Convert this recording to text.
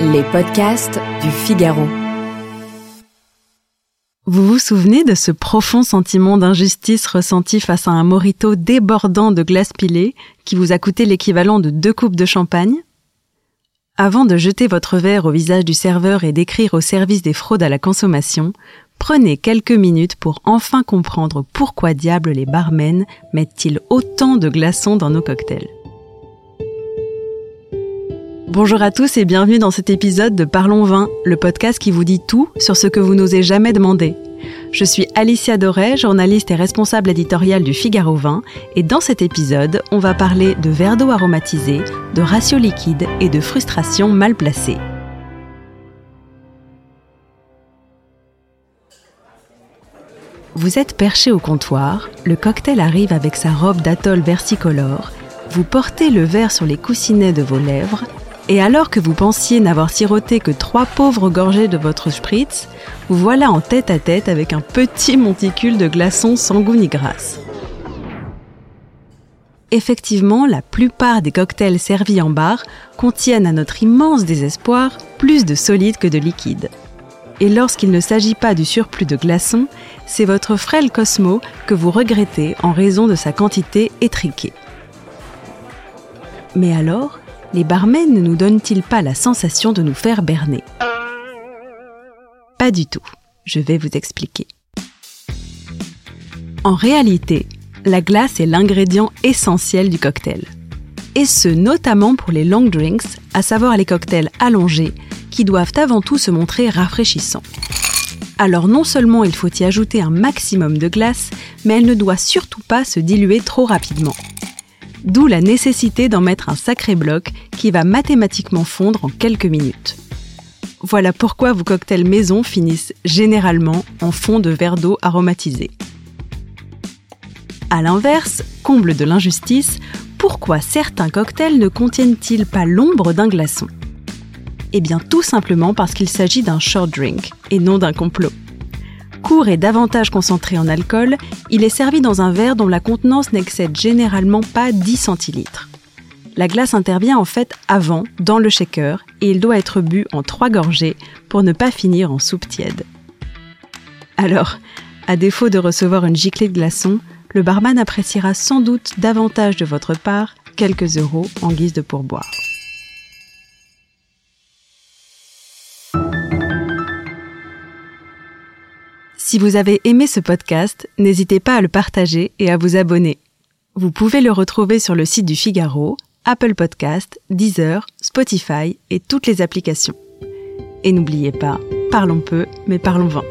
Les podcasts du Figaro. Vous vous souvenez de ce profond sentiment d'injustice ressenti face à un morito débordant de glace pilée qui vous a coûté l'équivalent de deux coupes de champagne? Avant de jeter votre verre au visage du serveur et d'écrire au service des fraudes à la consommation, prenez quelques minutes pour enfin comprendre pourquoi diable les barmen mettent-ils autant de glaçons dans nos cocktails. Bonjour à tous et bienvenue dans cet épisode de Parlons Vin, le podcast qui vous dit tout sur ce que vous n'osez jamais demander. Je suis Alicia Doré, journaliste et responsable éditoriale du Figaro Vin, et dans cet épisode, on va parler de verre d'eau aromatisé, de ratio liquide et de frustration mal placée. Vous êtes perché au comptoir, le cocktail arrive avec sa robe d'atoll versicolore, vous portez le verre sur les coussinets de vos lèvres et alors que vous pensiez n'avoir siroté que trois pauvres gorgées de votre spritz, vous voilà en tête à tête avec un petit monticule de glaçons sans goût ni grâce. Effectivement, la plupart des cocktails servis en bar contiennent à notre immense désespoir plus de solide que de liquide. Et lorsqu'il ne s'agit pas du surplus de glaçons, c'est votre frêle Cosmo que vous regrettez en raison de sa quantité étriquée. Mais alors, les barmen ne nous donnent-ils pas la sensation de nous faire berner? Pas du tout. Je vais vous expliquer. En réalité, la glace est l'ingrédient essentiel du cocktail. Et ce, notamment pour les long drinks, à savoir les cocktails allongés, qui doivent avant tout se montrer rafraîchissants. Alors non seulement il faut y ajouter un maximum de glace, mais elle ne doit surtout pas se diluer trop rapidement. D'où la nécessité d'en mettre un sacré bloc qui va mathématiquement fondre en quelques minutes. Voilà pourquoi vos cocktails maison finissent généralement en fond de verre d'eau aromatisé. A l'inverse, comble de l'injustice, pourquoi certains cocktails ne contiennent-ils pas l'ombre d'un glaçon? Eh bien tout simplement parce qu'il s'agit d'un short drink et non d'un complot court et davantage concentré en alcool, il est servi dans un verre dont la contenance n'excède généralement pas 10 centilitres. La glace intervient en fait avant, dans le shaker, et il doit être bu en trois gorgées pour ne pas finir en soupe tiède. Alors, à défaut de recevoir une giclée de glaçons, le barman appréciera sans doute davantage de votre part quelques euros en guise de pourboire. Si vous avez aimé ce podcast, n'hésitez pas à le partager et à vous abonner. Vous pouvez le retrouver sur le site du Figaro, Apple Podcast, Deezer, Spotify et toutes les applications. Et n'oubliez pas, parlons peu, mais parlons vent.